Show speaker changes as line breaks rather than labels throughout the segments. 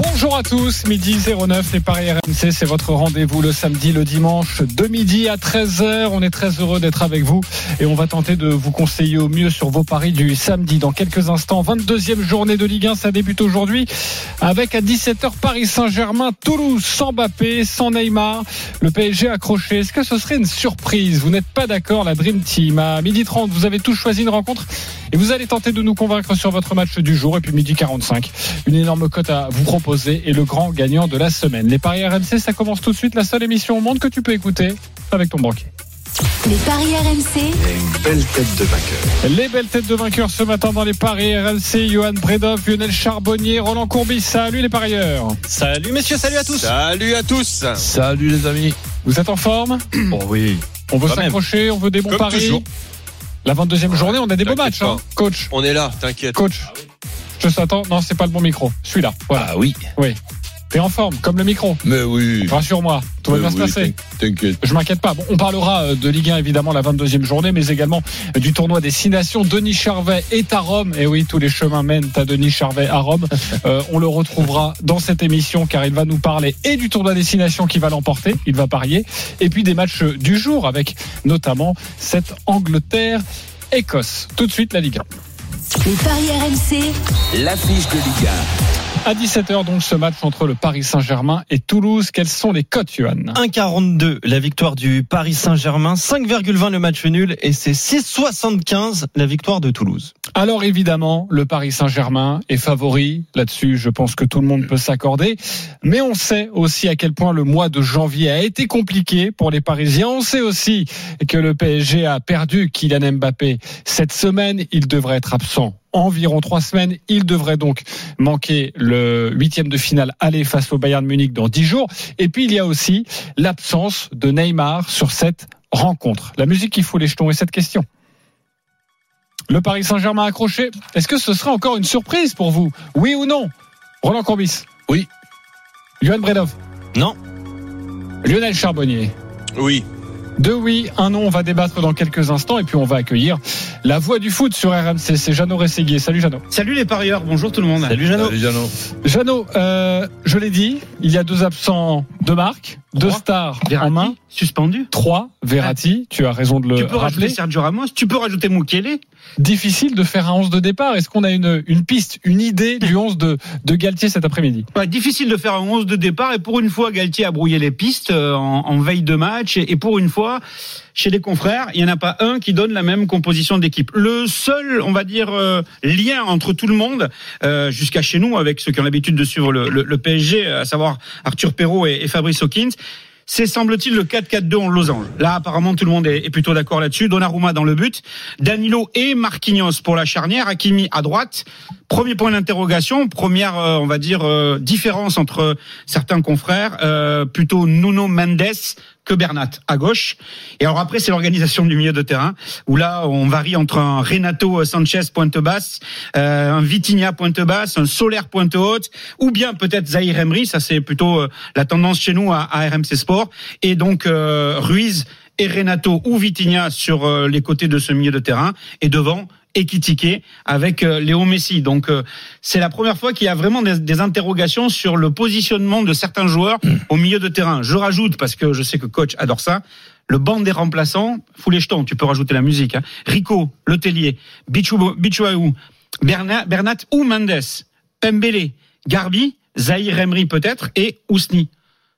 Bonjour à tous, midi 09, les Paris RMC, c'est votre rendez-vous le samedi, le dimanche, de midi à 13h. On est très heureux d'être avec vous et on va tenter de vous conseiller au mieux sur vos paris du samedi. Dans quelques instants, 22e journée de Ligue 1, ça débute aujourd'hui avec à 17h Paris Saint-Germain, Toulouse, sans Mbappé, sans Neymar. Le PSG accroché. Est-ce que ce serait une surprise? Vous n'êtes pas d'accord, la Dream Team. À midi 30, vous avez tous choisi une rencontre et vous allez tenter de nous convaincre sur votre match du jour. Et puis midi 45, une énorme cote à vous proposer et le grand gagnant de la semaine. Les paris RMC, ça commence tout de suite. La seule émission au monde que tu peux écouter avec ton banquier.
Les paris RMC,
une belle tête de vainqueur.
Les belles têtes de vainqueurs ce matin dans les paris RMC. Johan Bredov, Lionel Charbonnier, Roland Courbis. Salut les parieurs.
Salut messieurs, salut à tous.
Salut à tous.
Salut les amis.
Vous êtes en forme
Oh oui.
On veut s'accrocher, on veut des bons
Comme
paris.
toujours.
La 22e journée, on a des beaux matchs, hein, coach.
On est là, t'inquiète.
Coach. Je t'attends. Non, c'est pas le bon micro. Celui-là. Voilà.
Ah oui.
Oui. T'es en forme, comme le micro.
Mais oui.
Rassure-moi. Tout va bien se passer.
T'inquiète.
Je m'inquiète pas. Bon, on parlera euh, de Ligue 1 évidemment la 22e journée, mais également euh, du tournoi Destination. Denis Charvet est à Rome. Et oui, tous les chemins mènent à Denis Charvet à Rome. Euh, on le retrouvera dans cette émission car il va nous parler et du tournoi Destination qui va l'emporter. Il va parier. Et puis des matchs du jour avec notamment cette Angleterre. Écosse. Tout de suite la Ligue 1.
Les paris RMC,
L'affiche de Liga.
À 17h donc ce match entre le Paris Saint-Germain et Toulouse. Quelles sont les cotes, Johan
1,42 la victoire du Paris Saint-Germain, 5,20 le match nul et c'est 6,75 la victoire de Toulouse.
Alors évidemment, le Paris Saint-Germain est favori. Là-dessus, je pense que tout le monde peut s'accorder. Mais on sait aussi à quel point le mois de janvier a été compliqué pour les Parisiens. On sait aussi que le PSG a perdu Kylian Mbappé cette semaine. Il devrait être absent environ trois semaines. Il devrait donc manquer le huitième de finale aller face au Bayern Munich dans dix jours. Et puis il y a aussi l'absence de Neymar sur cette rencontre. La musique qui fout les jetons est cette question. Le Paris Saint-Germain accroché, est-ce que ce serait encore une surprise pour vous? Oui ou non? Roland Courbis
Oui.
Johan Bredov
Non.
Lionel Charbonnier
Oui.
deux oui, un non, on va débattre dans quelques instants et puis on va accueillir la voix du foot sur RMC, c'est Jeannot Rességuier. Salut Jeannot.
Salut les parieurs, bonjour tout le monde.
Salut Jeannot.
Salut Jeannot.
Jeannot, euh, je l'ai dit, il y a deux absents de marque, deux stars en
Verratti,
main,
suspendu.
trois, Verratti, tu as raison de le
tu peux
rappeler.
rajouter Sergio Ramos, tu peux rajouter Mukele.
Difficile de faire un 11 de départ. Est-ce qu'on a une, une piste, une idée du 11 de, de Galtier cet après-midi?
Ouais, difficile de faire un 11 de départ et pour une fois Galtier a brouillé les pistes euh, en, en veille de match et, et pour une fois chez les confrères, il n'y en a pas un qui donne la même composition d'équipe. Le seul, on va dire, euh, lien entre tout le monde, euh, jusqu'à chez nous, avec ceux qui ont l'habitude de suivre le, le- PSG, à savoir Arthur Perrault et, Fabrice Hawkins, c'est semble-t-il le 4-4-2 en losange. Là, apparemment, tout le monde est, est plutôt d'accord là-dessus. Donnarumma dans le but, Danilo et Marquinhos pour la charnière, Hakimi à droite. Premier point d'interrogation, première, euh, on va dire, euh, différence entre certains confrères, euh, plutôt Nuno Mendes que Bernat à gauche. Et alors après, c'est l'organisation du milieu de terrain, où là, on varie entre un Renato Sanchez pointe basse, euh, un Vitinha pointe basse, un Solaire pointe haute, ou bien peut-être Zahir Emery, ça c'est plutôt euh, la tendance chez nous à, à RMC Sport, et donc euh, Ruiz et Renato ou Vitinha sur euh, les côtés de ce milieu de terrain, et devant Ekitike avec euh, Léo Messi. Donc euh, c'est la première fois qu'il y a vraiment des, interrogations sur le positionnement de certains joueurs au milieu de terrain. Je rajoute parce que je sais que coach adore ça. Le banc des remplaçants, fous les jetons, tu peux rajouter la musique. Hein. Rico, Letellier, Bichou- Bichouaou, Bernat, Bernat ou Mendes, Pembele, Garbi, Zahir Emery peut-être et Ousni.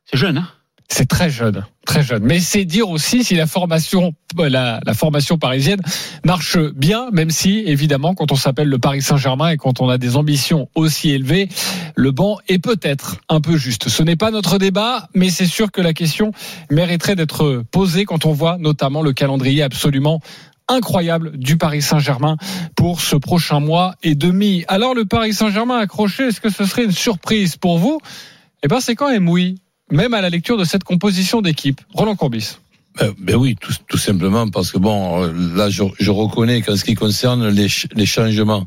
C'est jeune, hein
C'est très jeune, très jeune. Mais c'est dire aussi si la formation, la, formation parisienne marche bien, même si évidemment quand on s'appelle le Paris Saint-Germain et quand on a des ambitions aussi élevées, le banc est peut-être un peu juste. Ce n'est pas notre débat, mais c'est sûr que la question mériterait d'être posée quand on voit notamment le calendrier absolument incroyable du Paris Saint-Germain pour ce prochain mois et demi. Alors le Paris Saint-Germain accroché, est-ce que ce serait une surprise pour vous? Eh ben c'est quand même oui, même à la lecture de cette composition d'équipe. Roland Courbis.
Ben, ben oui, tout, simplement parce que bon, euh, là, je, je reconnais qu'en ce qui concerne les, les changements,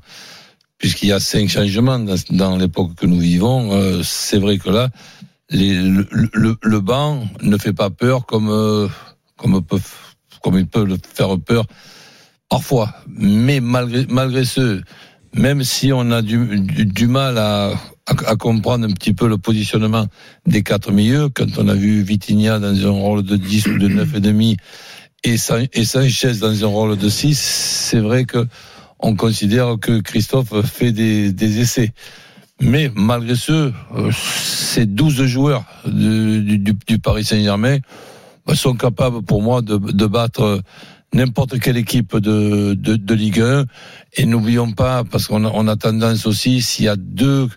puisqu'il y a cinq changements dans, dans l'époque que nous vivons, euh, c'est vrai que là, le, le, banc ne fait pas peur comme euh, comme peut comme il peut le faire peur parfois. Mais malgré malgré ce, même si on a du, du, du mal à, à, à comprendre un petit peu le positionnement des quatre milieux, quand on a vu Vitinha dans un rôle de 10 ou de 9 et demi et, San- et Sanchez dans un rôle de 6, c'est vrai que on considère que Christophe fait des, des essais. Mais malgré ce, euh, ces 12 joueurs du, du- du Paris Saint-Germain bah, sont capables pour moi de, de battre n'importe quelle équipe de, de, de Ligue 1. Et n'oublions pas, parce qu'on a, on a tendance aussi, s'il y a deux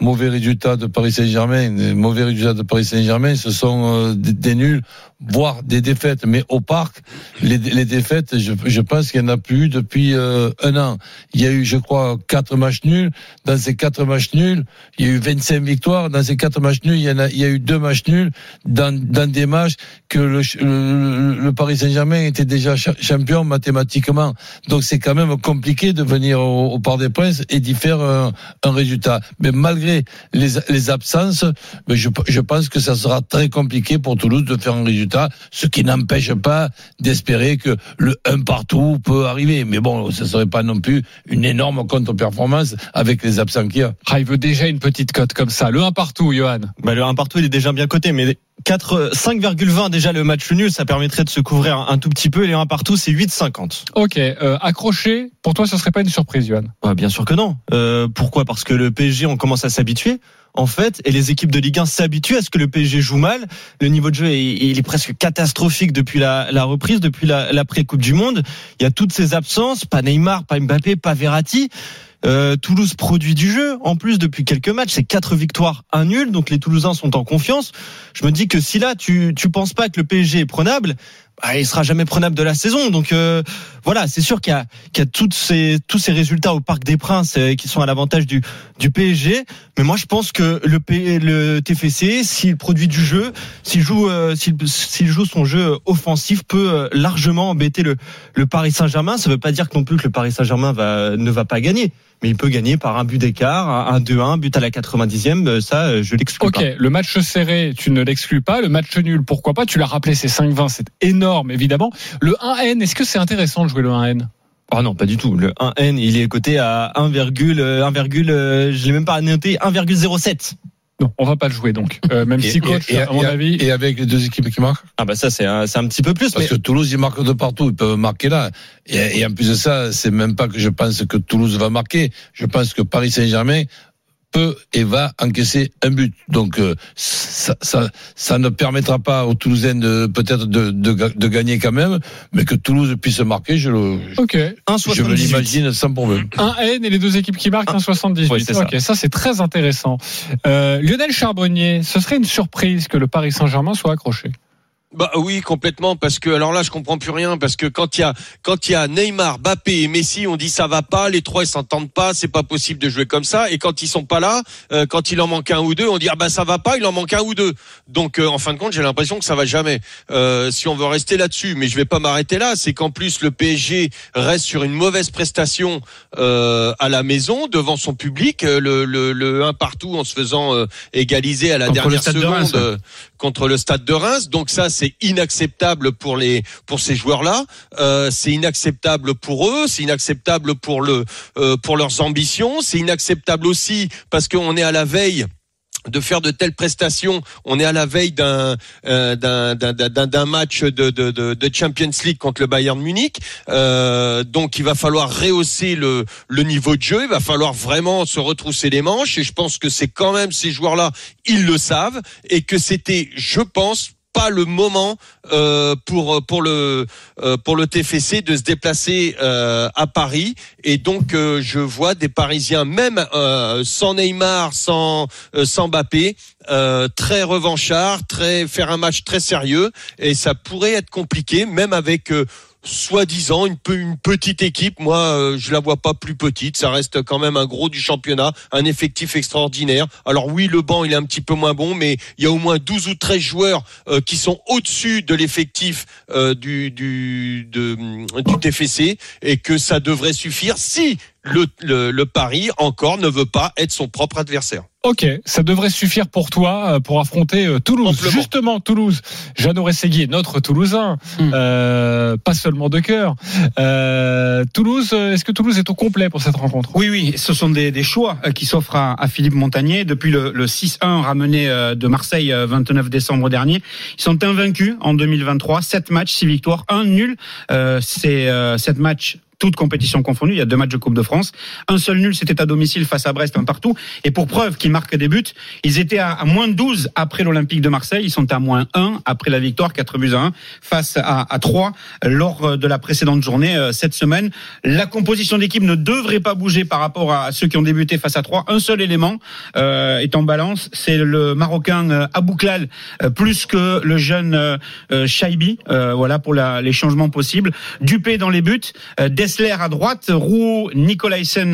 mauvais résultats de Paris Saint-Germain, mauvais résultats de Paris Saint-Germain, ce sont euh, des, nuls, voire des défaites. Mais au parc, les, défaites, je, pense qu'il n'y en a plus depuis euh, un an. Il y a eu, je crois, quatre matchs nuls. Dans ces quatre matchs nuls, il y a eu 25 victoires. Dans ces quatre matchs nuls, il y, en a, il y a eu deux matchs nuls dans, dans des matchs que le, Paris Saint-Germain était déjà cha- champion mathématiquement. Donc c'est quand même compliqué de venir au, au Parc des Princes et d'y faire un, un résultat. Mais malgré les, les absences, mais je, je pense que ça sera très compliqué pour Toulouse de faire un résultat, ce qui n'empêche pas d'espérer que le 1 partout peut arriver. Mais bon, ce serait pas non plus une énorme contre-performance avec les absents qu'il y a.
Ah, il veut déjà une petite cote comme ça. Le 1 partout, Johan.
Bah, le 1 partout, il est déjà bien coté, mais 4, 5,20 déjà le match nul, ça permettrait de se couvrir un, un tout petit peu. Et les 1 partout, c'est 8,50.
Ok, euh, accroché. Pour toi, ce serait pas une surprise, Johan?
Ouais, bien sûr que non. Euh, pourquoi? Parce que le PSG, on commence à s'habituer. En fait, et les équipes de Ligue 1 s'habituent à ce que le PSG joue mal. Le niveau de jeu, est, il est presque catastrophique depuis la, la reprise, depuis la- l'après-Coupe du Monde. Il y a toutes ces absences, pas Neymar, pas Mbappé, pas Verratti. Euh, Toulouse produit du jeu. En plus, depuis quelques matchs, c'est quatre victoires, un nul. Donc les Toulousains sont en confiance. Je me dis que si là, tu tu penses pas que le PSG est prenable, bah, il sera jamais prenable de la saison. Donc euh, voilà, c'est sûr qu'il y a, qu'il y a toutes ces, tous ces résultats au Parc des Princes euh, qui sont à l'avantage du, du PSG. Mais moi, je pense que le, P- le TFC, s'il produit du jeu, s'il joue, euh, s'il, s'il joue son jeu offensif, peut euh, largement embêter le, le Paris Saint-Germain. Ça veut pas dire non plus que le Paris Saint-Germain va, ne va pas gagner. Mais il peut gagner par un but d'écart, un 2-1, but à la 90e. euh, Ça, euh, je l'exclus
Ok,
pas.
le match serré, tu ne l'exclus pas. Le match nul, pourquoi pas? Tu l'as rappelé, c'est 5-20, c'est énorme, évidemment. Le 1N, est-ce que c'est intéressant de jouer le 1N
Ah non, pas du tout. Le 1N, il est coté à 1, 1, euh, je l'ai même pas noté, 1,07.
Non, on va pas le jouer donc. Euh, même si coach,
et,
à mon
et-
avis.
et avec les deux équipes qui marquent
Ah bah ça c'est un, c'est un petit peu plus.
Parce
Mais
que Toulouse, ils marquent de partout, ils peuvent marquer là. Et, et en plus de ça, c'est même pas que je pense que Toulouse va marquer. Je pense que Paris Saint-Germain peut et va encaisser un but. Donc euh, ça, ça, ça ne permettra pas aux Toulousains de peut-être de, de, de gagner quand même, mais que Toulouse puisse marquer, je le,
Ok.
je me
1,78.
l'imagine sans problème.
1N et les deux équipes qui marquent un 78.
Ouais, c'est ça.
ok, ça c'est très intéressant. Euh, Lionel Charbonnier, ce serait une surprise que le Paris Saint-Germain soit accroché.
Bah oui, complètement, parce que alors là, je comprends plus rien, parce que quand il y a quand il y a Neymar, Mbappé et Messi, on dit ça va pas, les trois ils s'entendent pas, c'est pas possible de jouer comme ça. Et quand ils sont pas là, euh, quand il en manque un ou deux, on dit ah bah ça va pas, il en manque un ou deux. Donc euh, en fin de compte, j'ai l'impression que ça va jamais. Euh, si on veut rester là-dessus, mais je vais pas m'arrêter là, c'est qu'en plus le PSG reste sur une mauvaise prestation euh, à la maison devant son public, euh, le, le, le un partout en se faisant euh, égaliser à la
Contre
dernière
de
seconde.
Reims, ouais.
euh, contre le stade de Reims. Donc ça, c'est inacceptable pour les pour ces joueurs-là. Euh, c'est inacceptable pour eux. C'est inacceptable pour le euh, pour leurs ambitions. C'est inacceptable aussi parce qu'on est à la veille de faire de telles prestations. On est à la veille d'un euh, d'un match de, de de de Champions League contre le Bayern Munich. Euh, donc il va falloir rehausser le le niveau de jeu. Il va falloir vraiment se retrousser les manches. Et je pense que c'est quand même ces joueurs-là, ils le savent et que c'était, je pense pas le moment euh, pour pour le euh, pour le TFC de se déplacer euh, à Paris. Et donc euh, je vois des Parisiens même euh, sans Neymar sans euh, sans Mbappé très revanchards très faire un match très sérieux. Et ça pourrait être compliqué même avec soi-disant une, pe- une petite équipe. Moi, euh, je la vois pas plus petite. Ça reste quand même un gros du championnat, un effectif extraordinaire. Alors oui, le banc il est un petit peu moins bon, mais il y a au moins 12 ou 13 joueurs euh, qui sont au-dessus de l'effectif euh, du du du TFC et que ça devrait suffire si le, le, le Paris encore ne veut pas être son propre adversaire.
Ok, ça devrait suffire pour toi euh, pour affronter euh, Toulouse.
Amplement.
Justement, Toulouse. Jeannot Rességuier, notre Toulousain,
Hmm.
euh, pas seulement de cœur. Euh, Toulouse, euh, est-ce que Toulouse est au complet pour cette rencontre?
Oui, oui, ce sont des, des choix euh, qui s'offrent à, à Philippe Montagnier depuis le, le 6-1 ramené euh, de Marseille euh, 29 décembre dernier. Ils sont invaincus en 2023, 7 matchs, 6 victoires, 1 nul. Euh, C'est euh, 7 matchs toutes compétitions confondues, il y a deux matchs de Coupe de France. Un seul nul, c'était à domicile face à Brest, un partout. Et pour preuve qu'ils marquent des buts, ils étaient à, à moins 12 après l'Olympique de Marseille, ils sont à moins 1 après la victoire, 4 buts à 1, face à, à 3 lors de la précédente journée euh, cette semaine. La composition d'équipe ne devrait pas bouger par rapport à ceux qui ont débuté face à 3. Un seul élément euh, est en balance, c'est le Marocain euh, euh, plus que le jeune euh, euh, Shaibi, euh, voilà pour la- les changements possibles. Dupé dans les buts, euh, À droite,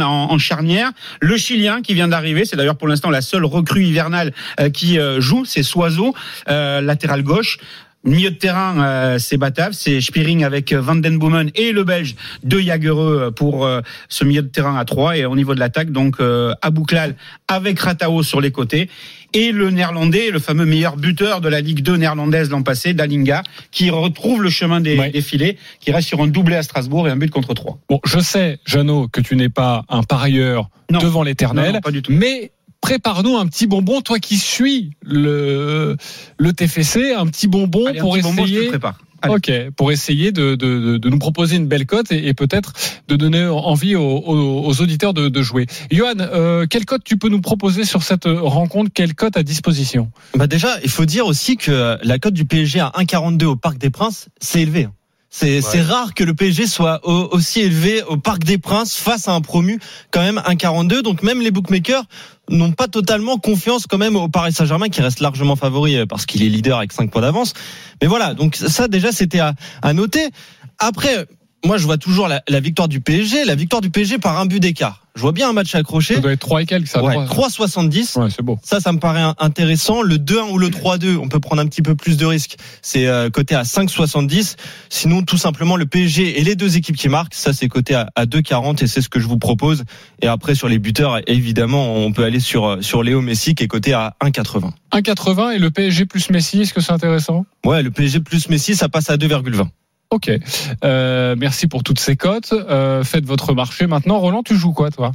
en, charnière, le Chilien qui vient d'arriver, c'est d'ailleurs pour l'instant la seule recrue hivernale euh, qui euh, joue, c'est Soiseau, euh, latéral gauche. Milieu de terrain, euh, c'est Batav, c'est Spiring avec euh, Van Den Boomen et le Belge de Jagereux pour euh, ce milieu de terrain à 3 et au niveau de l'attaque donc euh, Abouklal avec Ratao sur les côtés et le néerlandais, le fameux meilleur buteur de la Ligue 2 néerlandaise l'an passé, Dalinga, qui retrouve le chemin des,
Ouais.
des filets, qui reste sur un doublé à Strasbourg et un but contre 3.
Bon, je sais, Jeannot, que tu n'es pas un parieur
Non.
devant l'éternel,
non, pas du tout.
mais prépare-nous un petit bonbon, toi qui suis le, le TFC, un petit bonbon
Allez,
pour
petit bonbon, je te
essayer.
prépare. Allez.
Ok, pour essayer de, de, de, de nous proposer une belle cote et, et peut-être de donner envie aux, aux, aux auditeurs de, de jouer. Johan, euh, quelle cote tu peux nous proposer sur cette rencontre? Quelle cote à disposition?
Bah déjà, il faut dire aussi que la cote du PSG à 1,42 au Parc des Princes, c'est élevé. hein. C'est c'est rare que le PSG soit au- aussi élevé au Parc des Princes face à un promu quand même 1,42. Donc même les bookmakers n'ont pas totalement confiance quand même au Paris Saint-Germain qui reste largement favori euh, parce qu'il est leader avec 5 points d'avance. Mais voilà, donc ça déjà c'était à, noter. Après, moi je vois toujours la, la victoire du PSG, la victoire du PSG par un but d'écart. Je vois bien un match accroché.
Ça doit être 3 et quelques, ça.
Ouais,
3.
3,70.
Ouais, c'est beau.
Ça, ça me paraît intéressant. Le 2-1 ou le 3-2, on peut prendre un petit peu plus de risques. C'est euh, coté à 5,70. Sinon, tout simplement, le PSG et les deux équipes qui marquent, ça, c'est coté à, à 2,40 et c'est ce que je vous propose. Et après, sur les buteurs, évidemment, on peut aller sur, euh, sur Léo Messi qui est coté à 1,80.
1,80 et le PSG plus Messi, est-ce que c'est intéressant?
Ouais, le PSG plus Messi, ça passe à 2,20.
Ok. Euh, merci pour toutes ces cotes. Euh, faites votre marché maintenant. Roland, tu joues quoi, toi?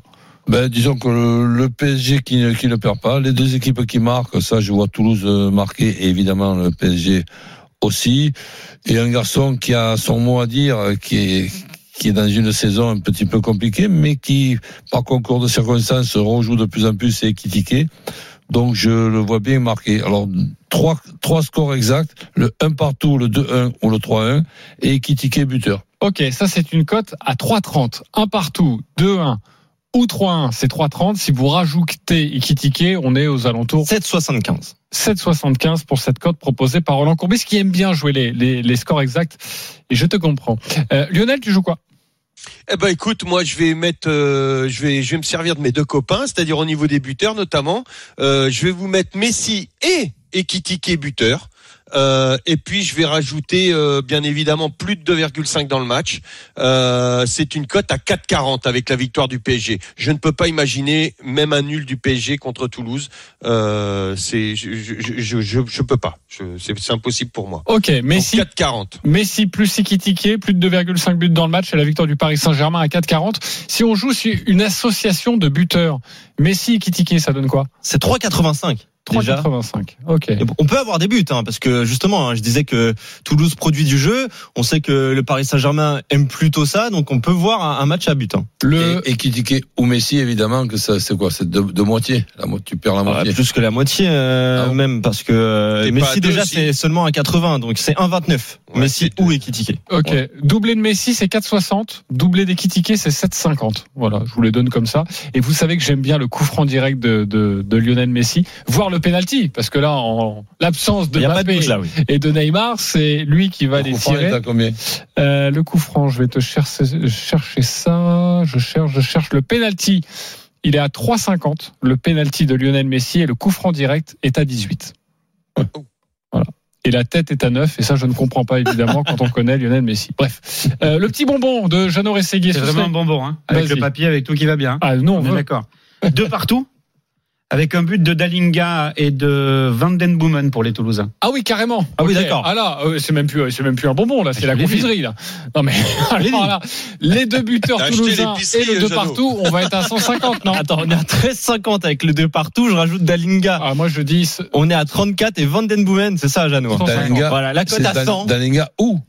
Ben, disons que le, PSG qui, ne- qui ne perd pas, les deux équipes qui marquent, ça je vois Toulouse euh, marquer et évidemment le PSG aussi. Et un garçon qui a son mot à dire, euh, qui est qui est dans une saison un petit peu compliquée, mais qui, par concours de circonstances, rejoue de plus en plus, c'est Ekitike. Donc je le vois bien marqué. Alors trois, trois scores exacts, le 1 partout, le 2-1 ou le 3-1, et Ekitike buteur.
Ok, ça c'est une cote à 3,30. Un partout, 2-1 ou 3-1, c'est 3,30. Si vous rajoutez Ekitike, on est aux alentours
7,75.
7,75 pour cette cote proposée par Roland Courbis, qui aime bien jouer les, les, les scores exacts. Et je te comprends. Euh, Lionel, tu joues quoi?
Eh ben écoute, moi je vais mettre, euh, je vais, je vais me servir de mes deux copains, c'est-à-dire au niveau des buteurs notamment. Euh, je vais vous mettre Messi et Ekitike buteur. Euh, et puis je vais rajouter euh, bien évidemment plus de 2,5 dans le match. Euh, c'est une cote à 4,40 avec la victoire du PSG. Je ne peux pas imaginer même un nul du PSG contre Toulouse. Euh, c'est, je, je, je, je, je peux pas. C'est impossible pour moi.
Ok, Messi,
4,40.
Messi plus Ekitike, plus de 2,5 buts dans le match et la victoire du Paris Saint-Germain à 4,40. Si on joue sur une association de buteurs, Messi Ekitike, ça donne quoi?
C'est 3,85. Déjà.
3,85. Ok.
Et bon, On peut avoir des buts, hein, parce que justement, hein, je disais que Toulouse produit du jeu. On sait que le Paris Saint-Germain aime plutôt ça, donc on peut voir un, un match à but. Hein.
Le,
Et, ou Messi, évidemment, que ça, c'est quoi? C'est de, de moitié. La, mo- tu perds la
Ah,
moitié.
plus que la moitié euh,
Ah
même, parce que euh, Messi déjà c'est seulement à 80, donc c'est 1,29.
Ouais,
Messi ou Ekitike.
Ok.
Ouais.
Doublé de Messi, c'est 4,60. Doublé d'Ekitike, c'est 7,50. Voilà, je vous les donne comme ça. Et vous savez que j'aime bien le coup franc direct de, de, de Lionel Messi, voire le penalty, parce que là, en l'absence de
de
Mbappé
oui.
et de Neymar, c'est lui qui va
Le
les tirer. Euh, le coup franc, je vais te chercher, chercher ça. Je cherche, je cherche le penalty. Il est à 3,50. Le penalty de Lionel Messi et le coup franc direct est à 18. Voilà. et la tête est à neuf. Et ça, je ne comprends pas évidemment quand on connaît Lionel Messi. Bref, Euh, le petit bonbon de Jeannot Rességuier.
C'est
ce
vraiment
serait-
un bonbon, hein, avec le papier, avec tout qui va bien.
Ah non, on
On est
veut-
d'accord. Deux partout, avec un but de Dalinga et de Vandenboomen pour les Toulousains.
Ah oui, carrément.
Ah oui, d'accord.
Ah là, euh, c'est même plus, c'est même plus un bonbon là, c'est
je
la confiserie là. Non mais alors là, les deux buteurs toulousains et le deux partout, on va être à 150, non
Attends, on est à 13,50 avec le 2 partout. Je rajoute Dalinga.
Ah moi je dis
On est à 34 et Vandenboomen, c'est ça, Jeannot.
150.
Dalinga,
Voilà, la cote
c'est
à
Dan-
100.
Dalinga où?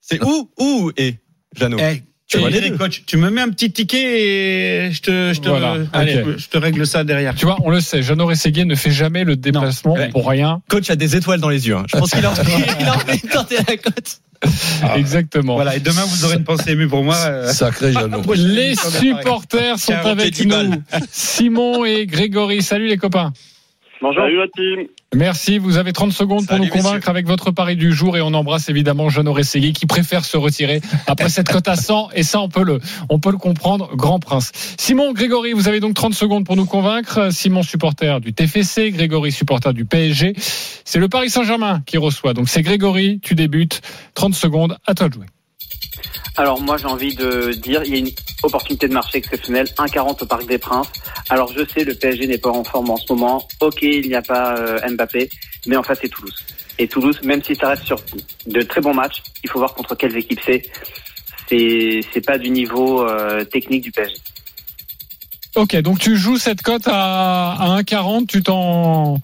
C'est où Où et Jeannot?
Eh, tu
vois les
dirais,
deux.
coach, tu me mets un petit ticket et je te, je te,
Voilà.
je-
Allez.
je te règle ça derrière.
Tu vois, on le sait, Jeannot Rességuier ne fait jamais le déplacement
Ouais.
pour rien.
Coach a des étoiles dans les yeux. hein. Je pense qu'il a envie, de tenter la cote.
Exactement.
Voilà, et demain vous aurez une pensée émue pour moi. euh,
Sacré Jeannot.
Les supporters sont avec
petit
nous. Simon et Grégory. Salut les copains.
Bonjour. Salut la team.
Merci, vous avez 30 secondes pour
Salut,
nous convaincre
messieurs.
avec votre pari du jour et on embrasse évidemment Jeannot Rességuier qui préfère se retirer après cette cote à 100 et ça on peut le on peut le comprendre, grand prince. Simon, Grégory, vous avez donc 30 secondes pour nous convaincre. Simon supporter du TFC, Grégory supporter du PSG. C'est le Paris Saint-Germain qui reçoit. Donc c'est Grégory, tu débutes. 30 secondes, à toi de jouer.
Alors moi j'ai envie de dire il y a une opportunité de marché exceptionnelle, 1,40 au Parc des Princes. Alors je sais le PSG n'est pas en forme en ce moment. Ok il n'y a pas euh, Mbappé, mais en fait c'est Toulouse. Et Toulouse, même si ça reste sur de très bons matchs, il faut voir contre quelles équipes c'est. C'est pas du niveau euh, technique du PSG.
Ok, donc tu joues cette cote à, à 1,40, tu t'en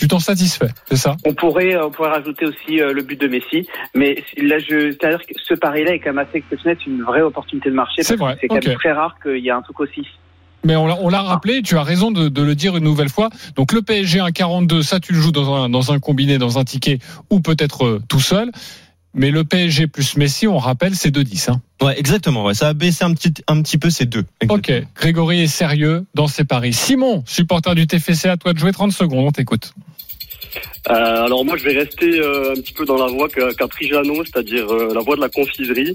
tu t'en satisfais, c'est ça?
On pourrait, on pourrait rajouter aussi euh, le but de Messi, mais là, je, c'est-à-dire que ce pari-là est quand même assez exceptionnel, c'est une vraie opportunité de marché.
C'est vrai,
C'est quand même très rare qu'il y ait un truc aussi.
Mais on l'a, on l'a rappelé, tu as raison de, de le dire une nouvelle fois. Donc le PSG 1,42, ça tu le joues dans un, dans un combiné, dans un ticket ou peut-être euh, tout seul. Mais le PSG plus Messi, on rappelle, c'est 2-10. Hein.
Ouais, exactement. Ouais. Ça a baissé un petit, un petit peu ces deux.
Ok, Grégory est sérieux dans ses paris. Simon, supporter du TFC, à toi de jouer 30 secondes, on t'écoute.
Euh, alors moi je vais rester euh, un petit peu dans la voie qu'a Jeannot, c'est-à-dire euh, la voie de la confiserie.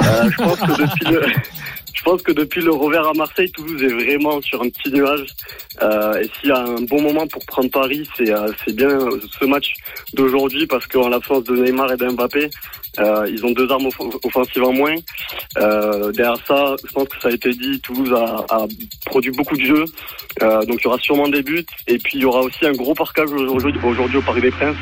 Je pense que depuis le je pense que depuis le revers à Marseille, Toulouse est vraiment sur un petit nuage. Euh, et s'il y a un bon moment pour prendre Paris, c'est euh, bien ce match d'aujourd'hui parce qu'en l'absence de Neymar et d'Mbappé, euh, ils ont deux armes off- offensives en moins. Euh, derrière ça, je pense que ça a été dit, Toulouse a, a produit beaucoup de jeux. Euh, donc il y aura sûrement des buts. Et puis il y aura aussi un gros parcage aujourd'hui aujourd'hui au Paris des Princes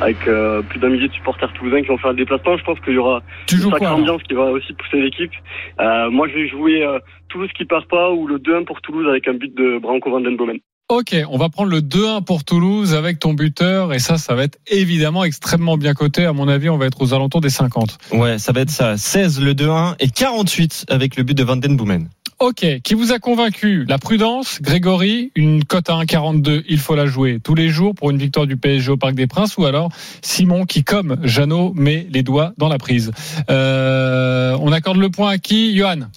avec euh, plus d'un millier de supporters toulousains qui vont faire le déplacement. Je pense qu'il y aura
Tu joues
une sacrée
alors
ambiance qui va aussi pousser l'équipe. Euh, moi je vais jouer euh, Toulouse qui perd pas ou le 2-1 pour Toulouse avec un but de Branco Van Den Bomen.
Ok, on va prendre le 2-1 pour Toulouse avec ton buteur et ça, ça va être évidemment extrêmement bien coté. À mon avis, on va être aux alentours des 50.
Ouais, ça va être ça. 16 le 2-1 et 48 avec le but de Van Den Boomen.
Ok, qui vous a convaincu? La prudence, Grégory, une cote à 1,42, il faut la jouer tous les jours pour une victoire du PSG au Parc des Princes, ou alors Simon qui, comme Jeannot, met les doigts dans la prise? Euh, on accorde le point à qui? Johan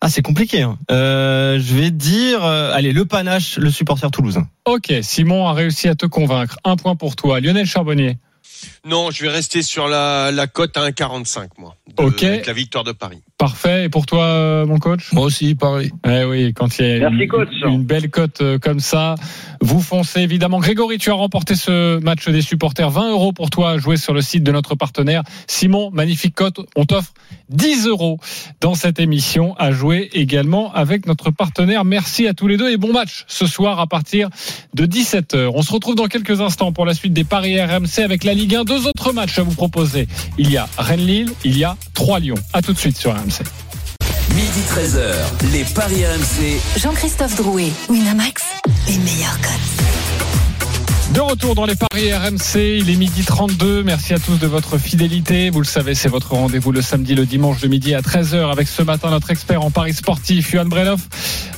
Ah, c'est compliqué. Hein. Euh, je vais dire, euh, allez, le panache, le supporter toulousain.
Ok, Simon a réussi à te convaincre. Un point pour toi. Lionel Charbonnier.
Non, je vais rester sur la, la cote à 1,45 moi. de-
Ok.
Avec la victoire de Paris.
Parfait. Et pour toi, euh, mon coach?
Moi aussi, pareil.
Eh oui, quand il y a
Merci,
une,
coach.
une belle cote euh, comme ça, vous foncez évidemment. Grégory, tu as remporté ce match des supporters. 20 euros pour toi à jouer sur le site de notre partenaire. Simon, magnifique cote. On t'offre 10 euros dans cette émission à jouer également avec notre partenaire. Merci à tous les deux et bon match ce soir à partir de 17h. On se retrouve dans quelques instants pour la suite des paris RMC avec la Ligue 1. Deux autres matchs à vous proposer. Il y a Rennes-Lille, il y a Trois-Lyon. À tout de suite sur RMC.
Midi 13h, les Paris RMC.
Jean-Christophe Drouet, Winamax, les meilleurs codes.
De retour dans les paris RMC, il est midi 32. Merci à tous de votre fidélité. Vous le savez, c'est votre rendez-vous le samedi, le dimanche de midi à 13h avec ce matin notre expert en paris sportif, Johan Breloff,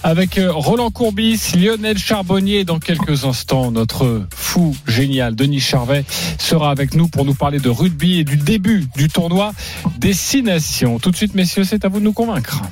avec euh, Roland Courbis, Lionel Charbonnier. Dans quelques instants, notre fou génial Denis Charvet sera avec nous pour nous parler de rugby et du début du tournoi des Six Nations. Tout de suite, messieurs, c'est à vous de nous convaincre.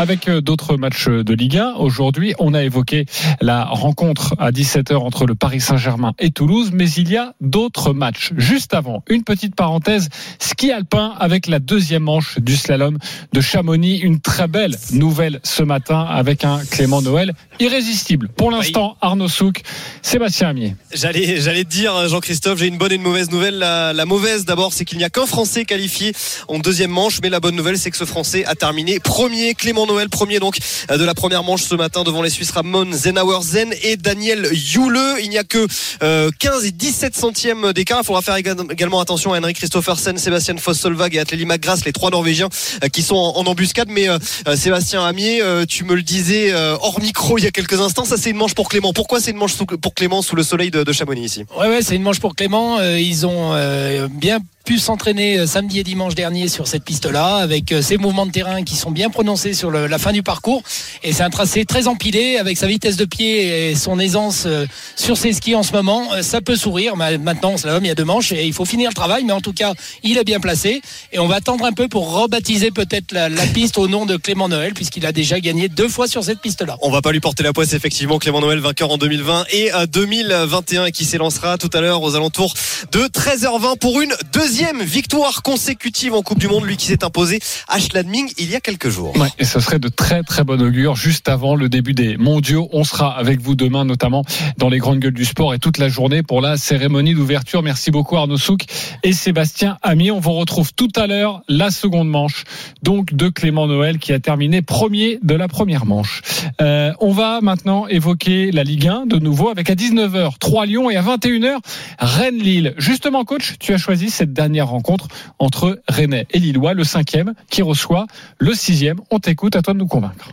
Avec euh, d'autres matchs de Ligue 1. Aujourd'hui, on a évoqué la rencontre à 17h entre le Paris Saint-Germain et Toulouse, mais il y a d'autres matchs. Juste avant, une petite parenthèse, ski alpin avec la deuxième manche du slalom de Chamonix. Une très belle nouvelle ce matin avec un Clément Noël irrésistible. Pour l'instant, Arnaud Souk, Sébastien Amier.
J'allais, j'allais te dire, Jean-Christophe, j'ai une bonne et une mauvaise nouvelle. La, la mauvaise, d'abord, c'est qu'il n'y a qu'un Français qualifié en deuxième manche. Mais la bonne nouvelle, c'est que ce Français a terminé premier. Clément Noël, premier donc de la première manche ce matin devant les Suisses Ramon Zenauerzen et Daniel Yule. Il n'y a que euh, 15 et 17 centièmes d'écart. Il faudra faire également attention à Henrik Christophersen, Sébastien Foss-Solvag et Atlélie McGrath, les trois Norvégiens euh, qui sont en, embuscade. Mais euh, euh, Sébastien Amier, euh, tu me le disais euh, hors micro il y a quelques instants, ça c'est une manche pour Clément. Pourquoi c'est une manche pour Clément sous le soleil de, Chamonix ici?
Ouais, ouais, c'est une manche pour Clément. Euh, ils ont euh, bien pu s'entraîner euh, samedi et dimanche dernier sur cette piste-là, avec euh, ses mouvements de terrain qui sont bien prononcés sur la fin du parcours. Et c'est un tracé très empilé, avec sa vitesse de pied et son aisance euh, sur ses skis en ce moment. Ça peut sourire. Ma- Maintenant, l'homme, il y a deux manches et il faut finir le travail. Mais en tout cas, il est bien placé. Et on va attendre un peu pour rebaptiser peut-être la, piste au nom de Clément Noël, puisqu'il a déjà gagné deux fois sur cette piste-là.
On va pas lui porter la poisse effectivement Clément Noël vainqueur en 2020 et euh, 2021 et qui s'élancera tout à l'heure aux alentours de 13h20 pour une deuxième victoire consécutive en Coupe du Monde lui qui s'est imposé à Schladming il y a quelques jours.
Ouais, et ce serait de très très bon augure juste avant le début des mondiaux. On sera avec vous demain, notamment dans les grandes gueules du sport et toute la journée pour la cérémonie d'ouverture. Merci beaucoup Arnaud Souk et Sébastien Ami. On vous retrouve tout à l'heure la seconde manche, donc de Clément Noël qui a terminé premier de la première manche. Euh, on va maintenant évoquer la Ligue 1 de nouveau avec à 19h 3 Lyon et à 21h Rennes-Lille. Justement, coach, tu as choisi cette dernière rencontre entre Rennais et Lillois, le cinquième qui reçoit le sixième. On t'écoute, à toi de nous convaincre.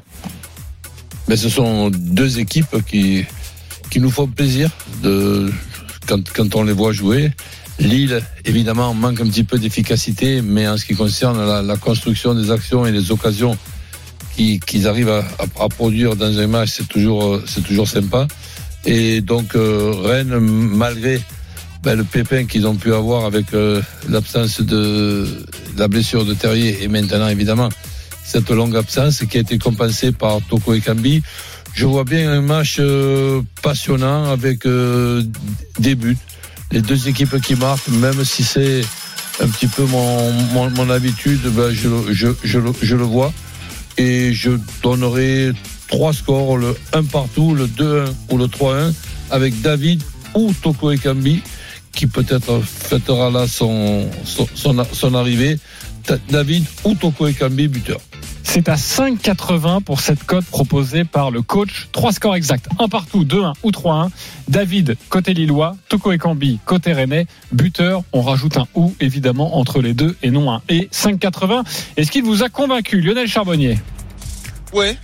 Mais ce sont deux équipes qui, qui nous font plaisir de, quand, quand on les voit jouer. Lille, évidemment, manque un petit peu d'efficacité, mais en ce qui concerne la, construction des actions et les occasions qui- qu'ils arrivent à, produire dans un match, c'est toujours, euh, toujours sympa. Et donc, euh, Rennes, malgré le pépin qu'ils ont pu avoir avec euh, l'absence de la blessure de Terrier et maintenant, évidemment, cette longue absence qui a été compensée par Toko Ekambi. Je vois bien un match euh, passionnant avec euh, des buts. Les deux équipes qui marquent, même si c'est un petit peu mon, mon, mon habitude, ben je, je, je, le- je le vois. Et je donnerai trois scores, le 1 partout, le 2-1 ou le 3-1, avec David ou Toko Ekambi, qui peut-être fêtera là son, son, son, son arrivée. David ou Toko Ekambi, buteur.
C'est à 5,80 pour cette cote proposée par le coach. Trois scores exacts. Un partout, 2-1 ou 3-1. David, côté Lillois. Toko Ekambi, côté Rennais. Buteur, on rajoute un ou, évidemment, entre les deux et non un et. 5,80. Est-ce qu'il vous a convaincu, Lionel Charbonnier
Ouais,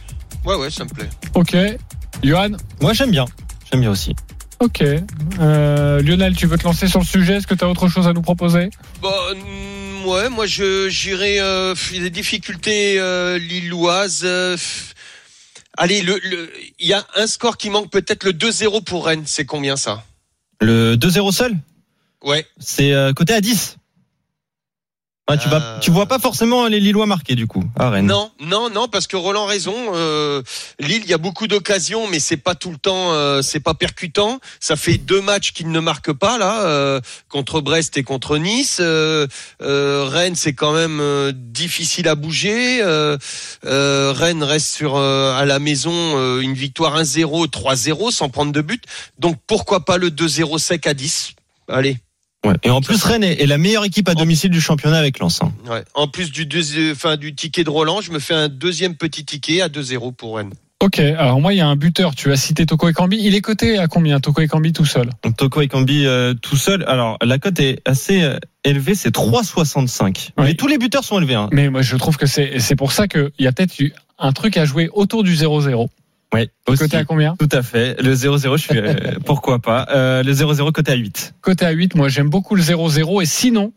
ouais, ouais, ça me plaît.
Ok. Johan
Moi, j'aime bien. J'aime bien aussi.
Ok. Euh, Lionel, tu veux te lancer sur le sujet? Est-ce que tu as autre chose à nous proposer?
Bon, mm, ouais, moi je j'irai euh, les difficultés euh, lilloises. euh, allez, le le- il y a un score qui manque peut-être le 2-0 pour Rennes. C'est combien ça?
Le 2-0 seul?
Ouais.
C'est euh, côté à 10. Tu, vas, tu vois pas forcément les Lillois marqués du coup à Rennes.
Non, non, non, parce que Roland raison. euh, Lille, il y a beaucoup d'occasions, mais c'est pas tout le temps, euh, c'est pas percutant. Ça fait deux matchs qu'ils ne marquent pas là, euh, contre Brest et contre Nice. Euh, euh, Rennes, c'est quand même euh, difficile à bouger. Euh, euh, Rennes reste sur euh, à la maison euh, une victoire 1-0, 3-0 sans prendre de but. Donc pourquoi pas le 2-0 sec à 10 Allez.
Ouais. Et en plus, Rennes est, la meilleure équipe à domicile du championnat avec Lens. hein.
Ouais. En plus du, deuxi- enfin, du ticket de Roland, je me fais un deuxième petit ticket à 2-0 pour Rennes.
Ok, alors moi il y a un buteur, tu as cité Toko Ekambi, il est coté à combien Toko Ekambi tout seul?
Donc Toko Ekambi euh, tout seul. Alors la cote est assez euh, élevée, c'est 3,65. Mais tous les buteurs sont élevés. Hein.
Mais moi je trouve que c'est c'est pour ça qu'il y a peut-être eu un truc à jouer autour du 0-0.
Oui,
Côté à combien
Tout à fait. Le 0-0, je suis euh, pourquoi pas. Euh, le 0-0 côté à 8.
Côté à 8, moi j'aime beaucoup le 0-0 et sinon,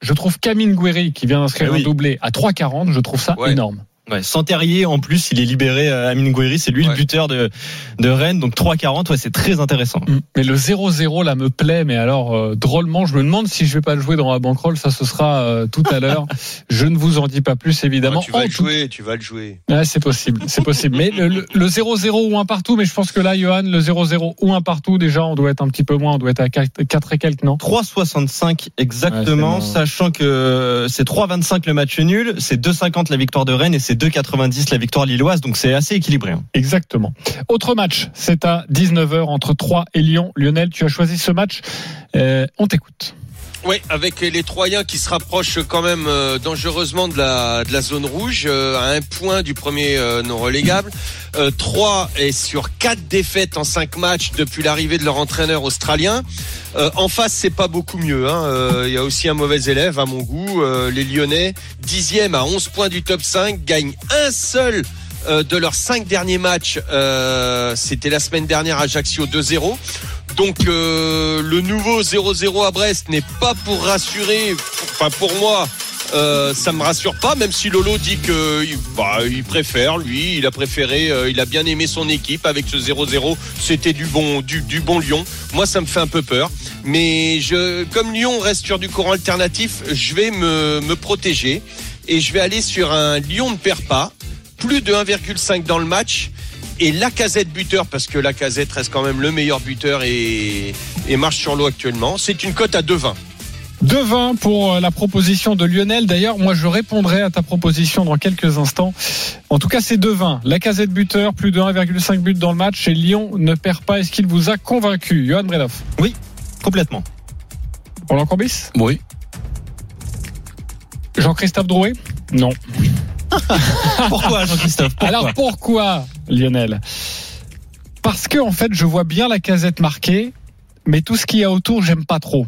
je trouve Camille Guéry qui vient d'inscrire
Eh oui.
un doublé à 3,40, je trouve ça
Ouais.
énorme.
Ouais, sans Terrier, en plus, il est libéré, euh, Amine Gouiri, c'est lui le buteur de, de Rennes, donc 3,40, ouais, c'est très intéressant.
Mm. Mais le 0-0 là me plaît, mais alors euh, drôlement, je me demande si je vais pas le jouer dans la bankroll, ça ce sera euh, tout à l'heure. je ne vous en dis pas plus évidemment.
Ah, tu vas
En
le
tout-
jouer, tu vas le jouer.
Ouais, c'est possible, c'est possible. Mais le- le le 0-0 ou un partout, mais je pense que là, Johan, le 0-0 ou un partout, déjà, on doit être un petit peu moins, on doit être à 4, et quelques, non
3,65 exactement,
Ouais, bon.
sachant que c'est 3,25 le match nul, c'est 2,50 la victoire de Rennes et c'est 2,90 la victoire lilloise, donc c'est assez équilibré. hein.
Exactement. Autre match, c'est à 19h entre 3 et Lyon. Lionel, tu as choisi ce match. Euh, on t'écoute.
Oui, avec les Troyens qui se rapprochent quand même euh, dangereusement de la, de la zone rouge, euh, à un point du premier euh, non relégable. Euh, Troyes est sur quatre défaites en cinq matchs depuis l'arrivée de leur entraîneur australien. Euh, en face, c'est pas beaucoup mieux. hein. Euh, Il y a aussi un mauvais élève à mon goût. Les Lyonnais, dixième à 11 points du top 5, gagnent un seul de leurs cinq derniers matchs. Euh, C'était la semaine dernière à Ajaccio 2-0. Donc euh, le nouveau 0-0 à Brest n'est pas pour rassurer. Enfin pour moi, euh, ça me rassure pas. Même si Lolo dit que bah, il préfère, lui, il a préféré, euh, il a bien aimé son équipe avec ce 0-0. C'était du bon, du, du bon Lyon. Moi, ça me fait un peu peur. Mais je, comme Lyon reste sur du courant alternatif, je vais me, me protéger et je vais aller sur un Lyon ne perd pas, plus de 1,5 dans le match et la casette buteur parce que la casette reste quand même le meilleur buteur et, et marche sur l'eau actuellement. C'est une cote à 2,20.
2-20 pour euh, la proposition de Lionel. D'ailleurs, moi, je répondrai à ta proposition dans quelques instants. En tout cas, c'est 2-20. La casette buteur, plus de 1,5 but dans le match et Lyon ne perd pas. Est-ce qu'il vous a convaincu? Johan Bredoff
Oui, complètement.
Roland Corbis
Oui.
Jean-Christophe Drouet Non.
Pourquoi, Jean-Christophe Pourquoi
Alors pourquoi, Lionel? Parce que en fait, je vois bien la casette marquée, mais tout ce qu'il y a autour, j'aime pas trop.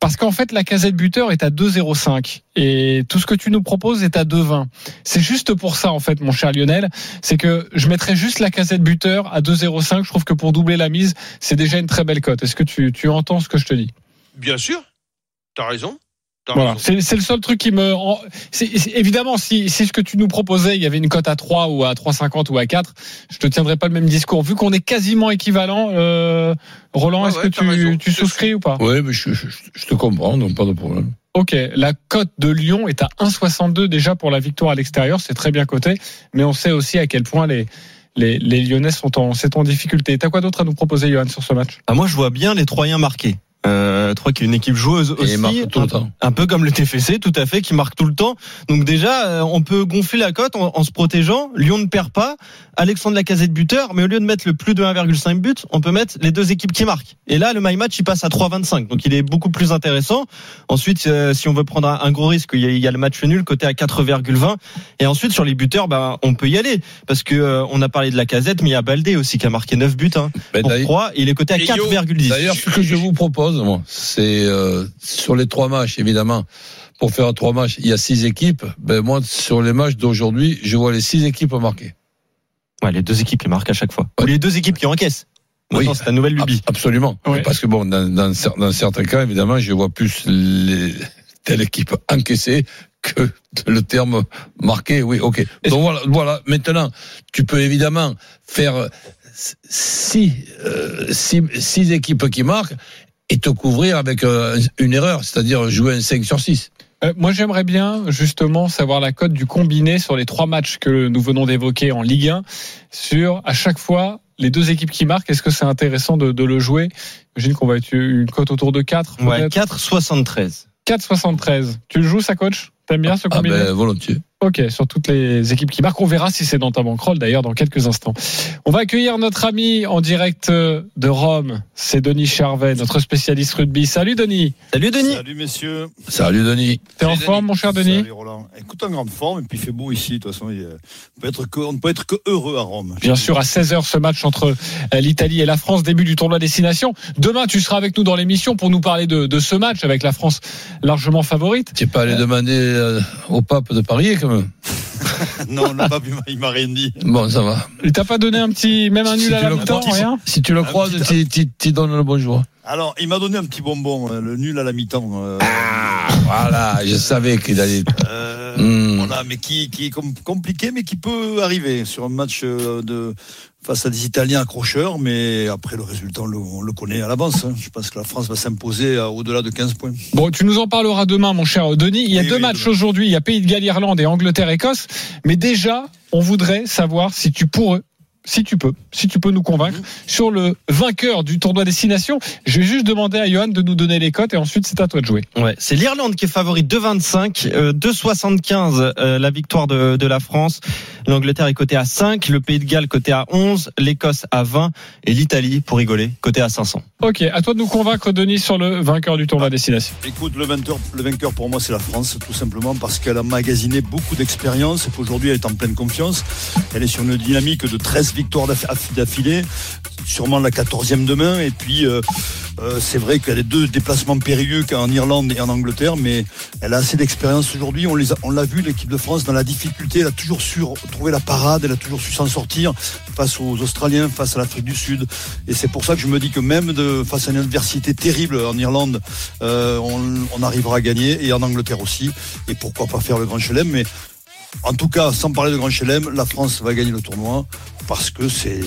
Parce qu'en fait, la casette buteur est à 2,05 et tout ce que tu nous proposes est à 2,20. C'est juste pour ça, en fait, mon cher Lionel. C'est que je mettrais juste la casette buteur à 2,05. Je trouve que pour doubler la mise, c'est déjà une très belle cote. Est-ce que tu, tu entends ce que je te dis?
Bien sûr, t'as raison.
Voilà, c'est c'est le seul truc qui me. en- c'est- c'est- évidemment, si, si ce que tu nous proposais, il y avait une cote à 3 ou à 3,50 ou à 4, je te tiendrais pas le même discours. Vu qu'on est quasiment équivalent, euh, Roland,
Ouais,
est-ce
ouais,
que
raison.
tu, tu souscris ou pas?
Oui, mais je, je- je te comprends, donc pas de problème.
Ok, la cote de Lyon est à 1,62 déjà pour la victoire à l'extérieur, c'est très bien coté, mais on sait aussi à quel point les, les, les Lyonnais sont en, c'est en difficulté. T'as quoi d'autre à nous proposer, Johan, sur ce match?
Ah, moi, je vois bien les Troyens marqués. Euh, Troyes qui est une équipe joueuse aussi,
tout le
un,
temps.
un peu comme le TFC, tout à fait, qui marque tout le temps. Donc déjà, euh, on peut gonfler la cote en, en se protégeant. Lyon ne perd pas. Alexandre Lacazette buteur, mais au lieu de mettre le plus de 1,5 but, on peut mettre les deux équipes qui marquent. Et là, le my match, il passe à 3,25. Donc il est beaucoup plus intéressant. Ensuite, euh, si on veut prendre un, un gros risque, il y, a, il y a le match nul côté à 4,20. Et ensuite, sur les buteurs, bah, on peut y aller. Parce que euh, on a parlé de Lacazette, mais il y a Baldé aussi qui a marqué 9 buts. Hein,
Ben,
pour
d'ailleurs-
3, il est coté à
Et Yo,
4,10.
D'ailleurs, ce que je vous propose, moi, c'est euh, sur les trois matchs, évidemment, pour faire trois matchs, il y a six équipes. Ben moi, sur les matchs d'aujourd'hui, je vois les six équipes marquées.
Ouais, les deux équipes qui marquent à chaque fois. Ou les deux équipes qui encaissent. Maintenant,
Oui.
c'est ta nouvelle lubie.
Absolument.
Ouais.
Parce que bon, dans, dans, cer- dans certains cas, évidemment, je vois plus les, telle équipe encaissée que le terme marqué. Oui, ok. Donc voilà, voilà. Maintenant, tu peux évidemment faire six, euh, six, six équipes qui marquent et te couvrir avec euh, une erreur, c'est-à-dire jouer un 5 sur 6.
Euh, moi, j'aimerais bien justement savoir la cote du combiné sur les trois matchs que nous venons d'évoquer en Ligue 1. Sur à chaque fois les deux équipes qui marquent. Est-ce que c'est intéressant de, de le jouer? J'imagine qu'on va être une cote autour de 4
Ouais,
peut-être
4,73.
4,73. Tu le joues, ça, coach? T'aimes bien ce
Ah
combiné?
ben, volontiers.
Ok, sur toutes les équipes qui marquent. On verra si c'est dans ta bankroll d'ailleurs dans quelques instants. On va accueillir notre ami en direct euh, de Rome. C'est Denis Charvet, notre spécialiste rugby. Salut Denis.
Salut Denis.
Salut messieurs.
Salut Denis.
T'es en forme mon cher Denis
Salut Roland. Écoute, en grande forme, et puis il fait beau ici. De toute façon, il, euh, on, peut être que, on ne peut être que heureux à Rome.
Bien sûr, à 16h, ce match entre euh, l'Italie et la France, début du tournoi destination. Demain, tu seras avec nous dans l'émission pour nous parler de, de ce match avec la France largement favorite.
Tu n'es pas allé demander euh, au pape de parier quand
non, le pape, il m'a- il m'a rien dit.
Bon, ça va.
Il t'a pas donné un petit, même un nul
Si
à la mi-temps, rien
Si tu le croises, tu donnes le bonjour.
Alors, il m'a donné un petit bonbon, euh, le nul à la mi-temps. euh,
voilà, je savais qu'il allait.
Euh,
Hmm.
Voilà, mais qui, qui est com- compliqué, mais qui peut arriver sur un match de face à des Italiens accrocheurs. Mais après, le résultat, on le, on le connaît à l'avance. hein. Je pense que la France va s'imposer au-delà de 15 points.
Bon, tu nous en parleras demain, mon cher Denis. Il y a
Oui,
deux
oui,
matchs aujourd'hui. Il y a Pays de Galles, Irlande et Angleterre, Écosse. Mais déjà, on voudrait savoir si tu pourrais, si tu peux, si tu peux nous convaincre sur le vainqueur du tournoi Destination. Je vais juste demander à Johan de nous donner les cotes et ensuite c'est à toi de jouer.
Ouais, c'est l'Irlande qui est favori 2,25, euh, 2,75 euh, la victoire de, de la France. L'Angleterre est cotée à 5, le Pays de Galles coté à 11, l'Écosse à 20 et l'Italie, pour rigoler, cotée à 500.
Ok, à toi de nous convaincre, Denis, sur le vainqueur du tournoi Destination.
Écoute, le vainqueur, le vainqueur pour moi, c'est la France, tout simplement parce qu'elle a magasiné beaucoup d'expérience et qu'aujourd'hui, elle est en pleine confiance. Elle est sur une dynamique de 13 victoires d'aff- d'affilée, sûrement la 14e demain. Et puis, euh, euh, c'est vrai qu'elle a deux déplacements périlleux qu'en Irlande et en Angleterre, mais elle a assez d'expérience aujourd'hui. On l'a vu, l'équipe de France, dans la difficulté, elle a toujours su trouver la parade, elle a toujours su s'en sortir face aux Australiens, face à l'Afrique du Sud. Et c'est pour ça que je me dis que même face à une adversité terrible en Irlande, euh, on, on arrivera à gagner et en Angleterre aussi. Et pourquoi pas faire le Grand Chelem Mais en tout cas, sans parler de Grand Chelem, la France va gagner le tournoi parce que c'est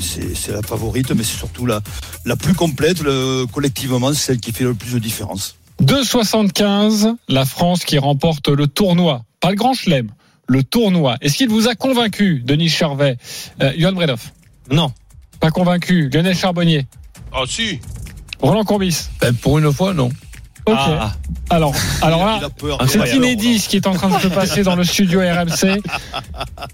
la favorite, mais c'est surtout la, la plus complète. Le, collectivement, c'est celle qui fait le plus de différence.
2,75, la France qui remporte le tournoi. Pas le grand chelem, le tournoi. Est-ce qu'il vous a convaincu, Denis Charvet? Euh, Johan Bredoff
Non.
Pas convaincu. Lionel Charbonnier
Ah si.
Roland Courbis
Ben, pour une fois, non.
Ok.
Ah.
Alors, alors là,
a peur.
c'est inédit ce qui est en train de se passer dans le studio RMC.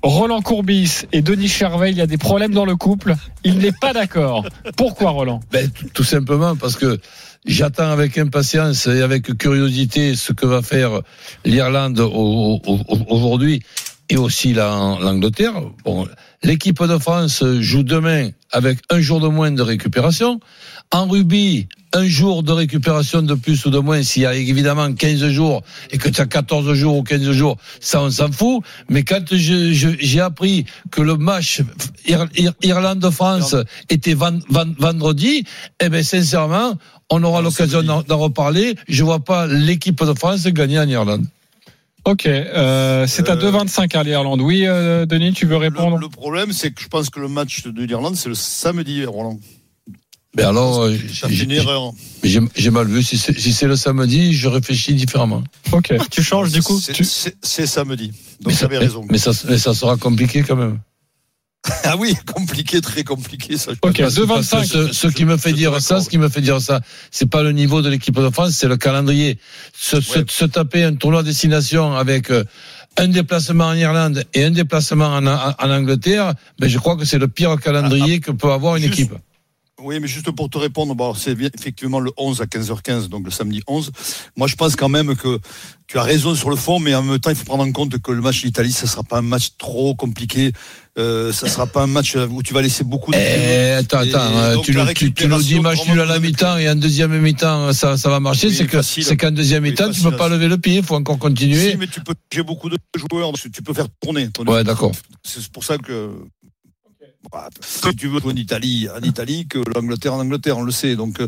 Roland Courbis et Denis Charvet, il y a des problèmes dans le couple. Il n'est pas d'accord. Pourquoi, Roland?
Ben, tout- simplement parce que j'attends avec impatience et avec curiosité ce que va faire l'Irlande au- au- au- aujourd'hui et aussi la- l'Angleterre. Bon, l'équipe de France joue demain avec un jour de moins de récupération. En rugby, un jour de récupération de plus ou de moins, s'il y a évidemment 15 jours et que tu as 14 jours ou 15 jours, ça on s'en fout. Mais quand je- je- j'ai appris que le match Ir- Ir- Irlande-France était ven- ven- vendredi, eh ben sincèrement, on aura l'occasion d'en d'en reparler. Je vois pas l'équipe de France gagner en Irlande.
Ok, euh, c'est à
Euh,
2,25 à l'Irlande. Oui, euh, Denis, tu veux répondre?
Le, le problème, c'est que je pense que le match de l'Irlande, c'est le samedi, Roland.
Mais alors, euh,
fait une
j'ai
erreur.
j'ai- j'ai mal vu. Si c'est si le samedi, je réfléchis différemment.
Ok.
Tu changes du coup
C'est- samedi. Donc,
Mais ça,
avais raison.
mais ça, mais ça sera compliqué quand même.
Ah oui, compliqué, très compliqué, ça. je
Ok,
Parce que- parce que
2,25.
Ce, ce qui me fait
Je
dire ça, ce qui me fait dire ça, c'est pas le niveau de l'équipe de France, c'est le calendrier. Se, se-
Ouais.
se taper un tournoi à destination avec euh, un déplacement en Irlande et un déplacement en, en- en Angleterre, ben je crois que c'est le pire calendrier que peut avoir une
Juste-
équipe.
Oui, mais juste pour te répondre, bon, c'est bien- effectivement le 11 à 15h15, donc le samedi 11. Moi, je pense quand même que tu as raison sur le fond, mais en même temps, il faut prendre en compte que le match d'Italie, ça sera pas un match trop compliqué. Euh, ça sera pas un match où tu vas laisser beaucoup de.
Eh, attends,
Et
attends, euh, tu, nous, tu, tu nous dis match nul à la mi-temps et en deuxième mi-temps ça, ça va marcher,
Oui,
c'est que c'est qu'en deuxième
Oui,
mi-temps tu
facile.
peux pas lever le pied, il faut encore continuer.
Si, mais tu peux, j'ai beaucoup de joueurs, tu peux faire tourner. ton
Ouais, d'accord.
C'est pour ça que. Si tu veux en Italie, en Italie que l'Angleterre en Angleterre, on le sait. Donc euh,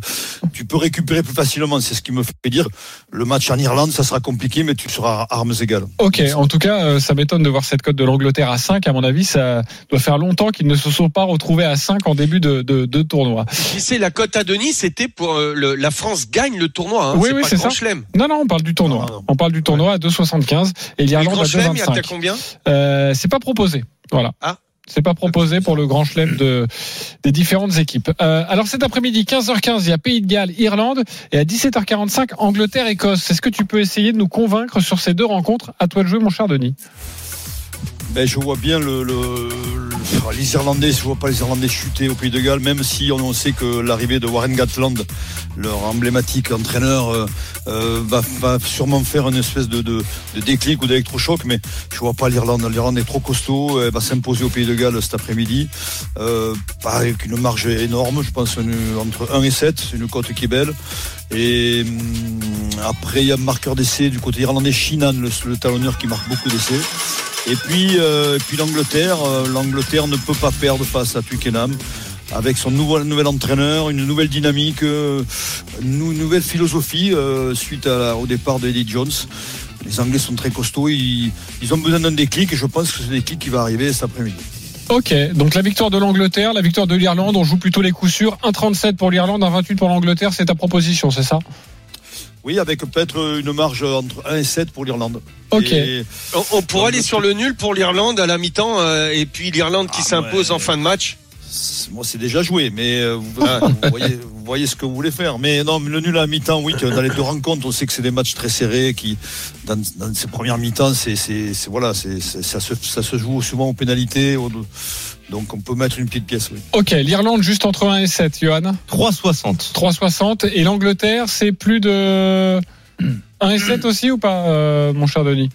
tu peux récupérer plus facilement. C'est ce qui me fait dire le match en Irlande, ça sera compliqué, mais tu seras à armes égales.
Ok, en tout cas, euh, ça m'étonne de voir cette cote de l'Angleterre à 5. À mon avis, ça doit faire longtemps qu'ils ne se sont pas retrouvés à 5 en début de, de, de tournoi.
Tu sais, la cote à Denis, c'était pour euh, le- la France gagne le tournoi. Hein.
Oui,
c'est
oui, c'est ça.
Chelem.
Non, non, on parle du tournoi.
Non, non.
On parle du tournoi à 2,75 et l'Irlande à
Chelem, il y a
2,25.
combien?
Euh, c'est pas proposé. Voilà.
Ah.
C'est pas proposé pour le grand chelem de, des différentes équipes. Euh, alors cet après-midi, 15h15, il y a Pays de Galles, Irlande, et à 17h45, Angleterre, Écosse. Est-ce que tu peux essayer de nous convaincre sur ces deux rencontres? À toi de jouer, mon cher Denis.
Ben, je vois bien le, le- le- les Irlandais, je vois pas les Irlandais chuter au Pays de Galles, même si on, sait que l'arrivée de Warren Gatland, leur emblématique entraîneur, euh, euh, va, sûrement faire une espèce de, de, déclic ou d'électrochoc, mais je vois pas l'Irlande. L'Irlande est trop costaud, elle va s'imposer au Pays de Galles cet après-midi, euh, avec une marge énorme, je pense entre 1 et 7, c'est une cote qui est belle. Et hum, après, il y a marqueur d'essai du côté irlandais, Shinan, le, le talonneur qui marque beaucoup d'essais. Et puis, euh, puis l'Angleterre, euh, l'Angleterre ne peut pas perdre face à Twickenham. avec son nouvel entraîneur, une nouvelle dynamique, euh, une nouvelle philosophie euh, suite au départ de Eddie Jones. Les Anglais sont très costauds, ils, ont besoin d'un déclic et je pense que c'est le déclic qui va arriver cet après-midi.
Ok, donc la victoire de l'Angleterre, la victoire de l'Irlande, on joue plutôt les coups sûrs. 1,37 pour l'Irlande, 1,28 pour l'Angleterre, c'est ta proposition, c'est ça?
Oui, avec peut-être une marge entre 1 et 7 pour l'Irlande.
Ok.
Et-
On, on pourrait aller sur le nul pour l'Irlande à la mi-temps euh, et puis l'Irlande qui
Ah,
s'impose
ouais.
en fin de match.
Moi, c'est déjà joué, mais euh, vous, vous voyez, vous voyez ce que vous voulez faire. Mais non, mais le nul à la mi-temps, oui, que dans les deux rencontres, on sait que c'est des matchs très serrés, qui, dans, dans ces premières mi-temps, c'est, voilà, ça, se, ça se joue souvent aux pénalités. Donc, on peut mettre une petite pièce, oui.
Ok, l'Irlande juste entre 1 et 7, Johan
3,60.
3,60. Et l'Angleterre, c'est plus de 1 et 7 aussi ou pas, euh, mon cher Denis?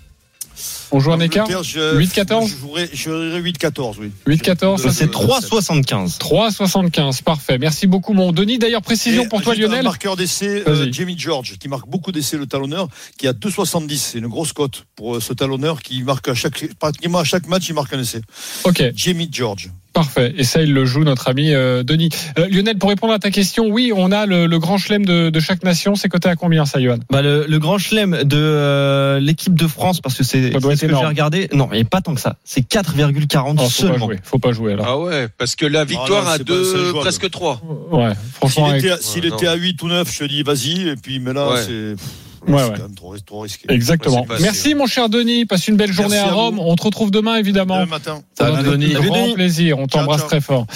On joue un écart
L'Angleterre, je-
8-14
Je jouerais 8-14, oui.
8-14, ça
C'est 3,75.
3,75. Parfait. Merci beaucoup, mon Denis. D'ailleurs, précision
Et
pour toi,
juste Un
Lionel.
marqueur d'essai, euh. Jamie George, qui marque beaucoup d'essais, le talonneur, qui a 2,70. C'est une grosse cote pour euh, ce talonneur qui marque à chaque, pratiquement à chaque match, il marque un essai.
Ok.
Jamie George.
Parfait. Et ça, il le joue, notre ami euh, Denis. Euh, Lionel, pour répondre à ta question, oui, on a le, le grand chelem de, de chaque nation. C'est coté à combien, ça, Johan?
Bah, le, le grand chelem de euh, l'équipe de France, parce que c'est ce que j'ai regardé. Non, il n'y a pas tant que ça. C'est 4,40
Oh, Faut pas
seulement.
jouer. Faut pas jouer, alors.
Ah ouais, parce que la victoire
non,
à presque trois.
Ouais, franchement.
S'il était, à- s'il
Ouais,
était
non.
à 8 ou 9, je te dis vas-y, et puis mais là,
Ouais.
c'est.
Ouais,
c'est
ouais.
quand même trop, trop risqué.
Exactement.
Passé.
Merci, mon cher Denis. Passe une belle journée
Merci
à
à
Rome. On te retrouve demain, évidemment.
Demain matin.
Ça va
Salut,
avec
Denis.
grand
Denis.
plaisir. On t'embrasse très fort.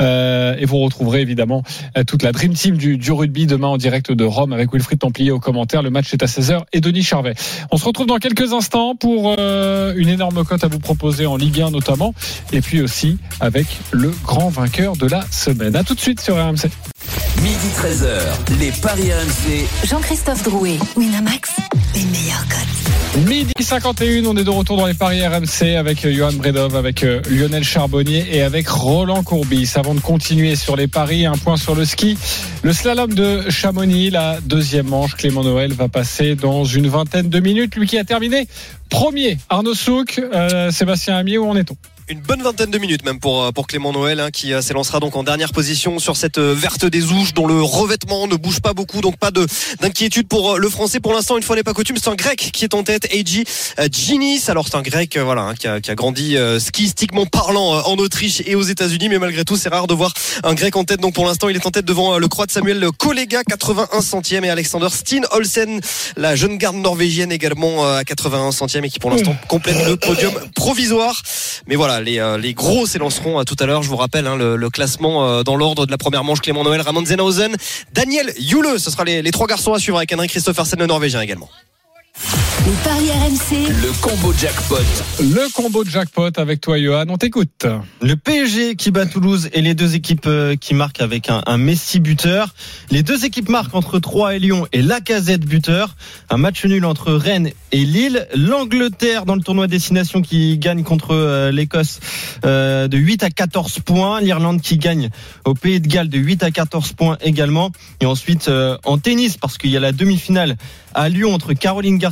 Euh, et vous retrouverez évidemment euh, toute la Dream Team du, du rugby demain en direct de Rome avec Wilfried Templier au commentaire. Le match est à 16h et Denis Charvet. On se retrouve dans quelques instants pour euh, une énorme cote à vous proposer en Ligue 1 notamment. Et puis aussi avec le grand vainqueur de la semaine. À tout de suite sur RMC.
Midi 13h, les Paris RMC.
Jean-Christophe Drouet, Winamax, les meilleurs cotes.
Midi 51, on est de retour dans les paris RMC avec euh, Johan Bredov, avec euh, Lionel Charbonnier et avec Roland Courbis. Avant de continuer sur les paris, un point sur le ski. Le slalom de Chamonix, la deuxième manche, Clément Noël va passer dans une vingtaine de minutes. Lui qui a terminé premier. Arnaud Souk, euh, Sébastien Amier, où en est-on?
Une bonne vingtaine de minutes même pour, euh, pour Clément Noël hein, qui euh, s'élancera donc en dernière position sur cette euh, verte des ouches dont le revêtement ne bouge pas beaucoup. Donc pas de d'inquiétude pour le français pour l'instant une fois n'est pas coutume. C'est un grec qui est en tête Eiji Ginis alors c'est un grec voilà hein, qui, a, qui a grandi euh, skistiquement parlant euh, en Autriche et aux États-Unis. Mais malgré tout c'est rare de voir un grec en tête. Donc pour l'instant il est en tête devant le croate Samuel Kollega 81 centième et Alexander Steen Olsen la jeune garde norvégienne également euh, à 81 centième et qui pour l'instant complète le podium provisoire. Mais voilà, les, euh, les gros s'élanceront euh, tout à l'heure. Je vous rappelle hein, le, le classement euh, dans l'ordre de la première manche. Clément Noël, Ramon Zenhausen, Daniel Jule. Ce sera les, les trois garçons à suivre avec Henrik Christophersen, le Norvégien également.
Les paris RMC,
Le combo jackpot.
Le combo de jackpot avec toi, Johan. On t'écoute.
Le PSG qui bat Toulouse et les deux équipes euh, qui marquent avec un, un Messi buteur. Les deux équipes marquent entre 3 et Lyon et Lacazette buteur. Un match nul entre Rennes et Lille. L'Angleterre dans le tournoi destination qui gagne contre euh, l'Écosse euh, de 8 à 14 points. L'Irlande qui gagne au Pays de Galles de 8 à 14 points également. Et ensuite en tennis parce qu'il y a la demi-finale à Lyon entre Caroline Garcia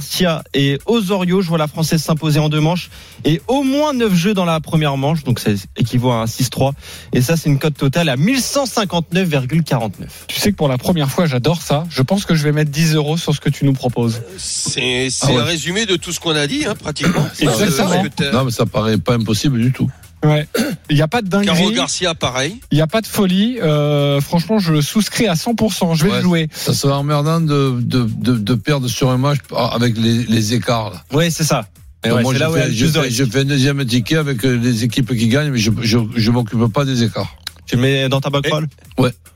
et Osorio. Je vois la Française s'imposer en deux manches et au moins 9 jeux dans la première manche, donc ça équivaut à un 6-3. Et ça, c'est une cote totale à 1159,49.
Tu sais que pour la première fois, j'adore ça. Je pense que je vais mettre 10 euros sur ce que tu nous proposes.
C'est c'est
Ah ouais.
un résumé de tout ce qu'on a dit, hein, pratiquement.
Exactement.
Euh,
Non, mais ça paraît pas impossible du tout.
Ouais. Il n'y a pas de
Caro
dinguerie.
Garcia, pareil.
Il n'y a pas de folie. Euh, franchement, je souscris à 100%. Je vais
Ouais.
le jouer.
Ça serait emmerdant de, de, de, de perdre sur un match avec les, les écarts. Là.
Ouais, c'est ça. Et
Donc
ouais,
moi, je,
là
fais, je, fais, je fais un deuxième ticket avec euh, les équipes qui gagnent, mais je je, je m'occupe pas des écarts.
Tu le mets dans ta backroll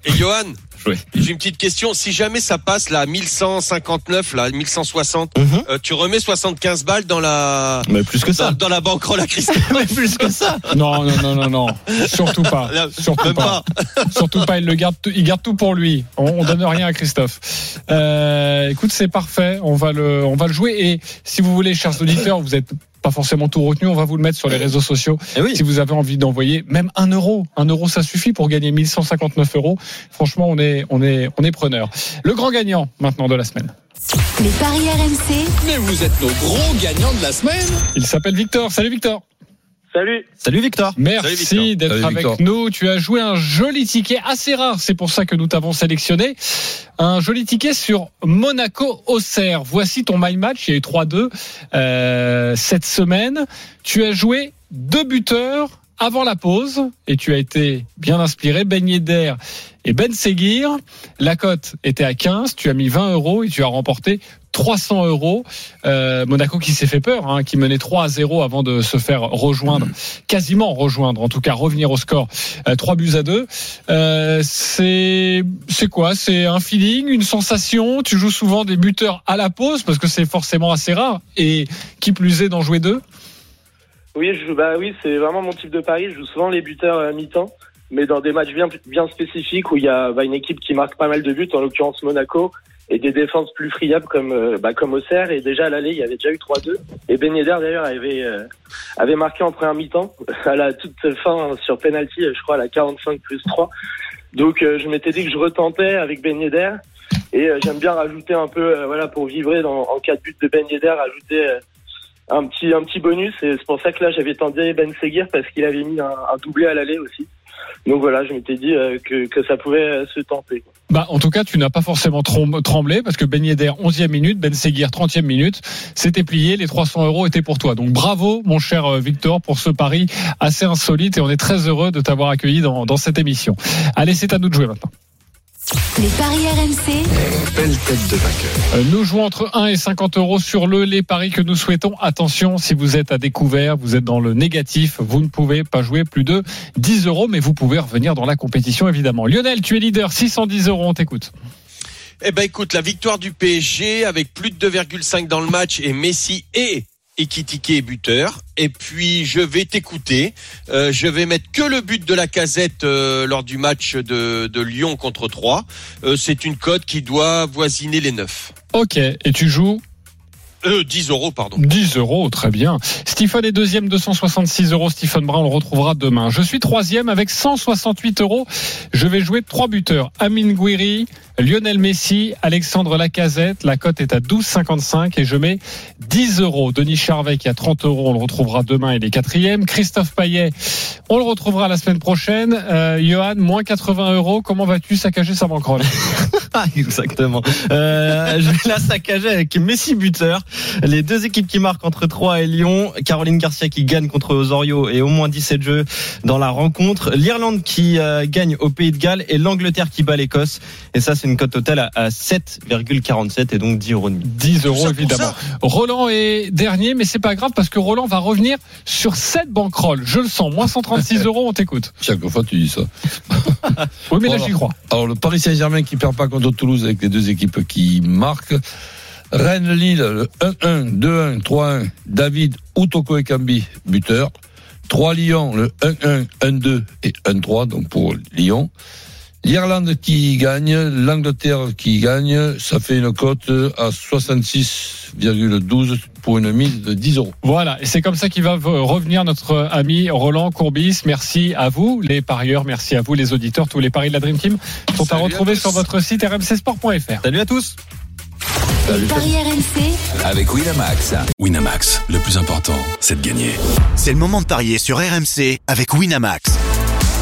Et Johan,
Oui.
j'ai une petite question. Si jamais ça passe là, à 1159, là, 1160,
Mhm.
euh, tu remets 75 balles dans la,
Mais plus que
dans,
ça.
dans la banquerolle à Christophe.
Mais plus que ça.
Non, non, non, non, non. Surtout pas.
Là,
Surtout
même
pas. Surtout pas. Il le garde, tout- il garde tout pour lui. On, on donne rien à Christophe. Euh, écoute, c'est parfait. On va le, on va le jouer. Et si vous voulez, chers auditeurs, vous êtes pas forcément tout retenu. On va vous le mettre sur les réseaux sociaux.
Et oui.
Si vous avez envie d'envoyer même un euro, un euro, ça suffit pour gagner 1159 euros. Franchement, on est, on est, on est preneur. Le grand gagnant maintenant de la semaine.
les paris RMC,
Mais vous êtes nos gros gagnants de la semaine.
Il s'appelle Victor. Salut Victor.
Salut.
Salut Victor.
Merci d'être avec
Victor.
nous. Tu as joué un joli ticket assez rare, c'est pour ça que nous t'avons sélectionné. Un joli ticket sur Monaco-Auxerre. Voici ton my match. Il y a eu 3-2 euh, cette semaine. Tu as joué deux buteurs avant la pause et tu as été bien inspiré. Ben Yedder et Ben Seguir. La cote était à 15. Tu as mis 20 euros et tu as remporté 300 euros. Euh, Monaco qui s'est fait peur, hein, qui menait 3 à 0 avant de se faire rejoindre, quasiment rejoindre, en tout cas revenir au score. Euh, 3 buts à 2. Euh, c'est quoi? C'est un feeling, une sensation? Tu joues souvent des buteurs à la pause parce que c'est forcément assez rare. Et qui plus est d'en jouer deux?
Oui, je, bah oui, c'est vraiment mon type de pari. Je joue souvent les buteurs à mi-temps, mais dans des matchs bien, bien spécifiques où il y a bah, une équipe qui marque pas mal de buts, en l'occurrence Monaco, et des défenses plus friables comme euh, bah, comme Auxerre. Et déjà à l'aller, il y avait déjà eu 3-2. Et Ben Yedder d'ailleurs avait euh, avait marqué en première mi-temps à la toute fin sur penalty, je crois à la 45 plus 3. Donc euh, je m'étais dit que je retentais avec Ben Yedder. Et euh, j'aime bien rajouter un peu, euh, voilà, pour vivrer dans, en cas de but de Ben Yedder, rajouter euh, un petit un petit bonus et c'est pour ça que là j'avais tenté Ben Seguir parce qu'il avait mis un, un doublé à l'aller aussi. Donc voilà, je m'étais dit euh, que, que ça pouvait euh, se tenter.
Bah, en tout cas, tu n'as pas forcément tremblé parce que Ben Yedder, 11e minute, Ben Seguir, 30e minute, c'était plié, les 300 euros étaient pour toi. Donc bravo, mon cher euh, Victor, pour ce pari assez insolite et on est très heureux de t'avoir accueilli dans, dans cette émission. Allez, c'est à nous de jouer maintenant.
Les paris RMC,
Belle tête de vainqueur.
Euh, Nous jouons entre 1 et 50 euros sur le les paris que nous souhaitons. Attention, si vous êtes à découvert, vous êtes dans le négatif, vous ne pouvez pas jouer plus de 10 euros, mais vous pouvez revenir dans la compétition évidemment. Lionel, tu es leader, 610 euros, on t'écoute.
Eh ben écoute, la victoire du PSG avec plus de 2,5 dans le match et Messi et Ekitike est buteur. Et puis je vais t'écouter. Euh, je vais mettre que le but de la casette euh, lors du match de, Lyon contre 3. Euh, c'est une cote qui doit voisiner les 9.
Ok, et tu joues
Euh, 10 euros, pardon.
10 euros, très bien. Stephen est deuxième, 266 euros. Stephen Brun, on le retrouvera demain. Je suis troisième avec 168 euros. Je vais jouer trois buteurs. Amin Gouiri, Lionel Messi, Alexandre Lacazette. La cote est à 12,55 et je mets 10 euros. Denis Charvet qui a 30 euros, on le retrouvera demain, il est quatrième. Christophe Payet, on le retrouvera la semaine prochaine. Euh, Johan, moins 80 euros. Comment vas-tu saccager sa banquerolle?
Ah, Exactement. Euh, je vais la saccager avec Messi buteur. Les deux équipes qui marquent entre 3 et Lyon. Caroline Garcia qui gagne contre Osorio et au moins 17 jeux dans la rencontre. L'Irlande qui euh, gagne au Pays de Galles et l'Angleterre qui bat l'Écosse. Et ça, c'est une cote totale à, à 7,47 et donc 10 euros.
10 euros évidemment. Roland est dernier, mais c'est pas grave parce que Roland va revenir sur cette banquerolle. Je le sens. Moins 136 euros, on t'écoute.
Chaque fois, tu dis ça.
Oui, mais là, j'y crois.
Alors, le Paris Saint-Germain qui perd pas contre Toulouse avec les deux équipes qui marquent. Rennes-Lille, le 1-1, 2-1, 3-1. David Outoko Ekambi, buteur. 3 Lyon, le 1-1, 1-2 et 1-3, donc pour Lyon. L'Irlande qui gagne, l'Angleterre qui gagne, ça fait une cote à 66,12 pour une mise de 10 euros.
Voilà, et c'est comme ça qu'il va revenir notre ami Roland Courbis. Merci à vous, les parieurs, merci à vous, les auditeurs. Tous les paris de la Dream Team sont à
Salut à
retrouver
tous.
sur votre site rmcsport.fr.
Salut à tous.
paris RMC,
Avec Winamax.
Winamax, le plus important, c'est de gagner.
C'est le moment de parier sur RMC avec Winamax.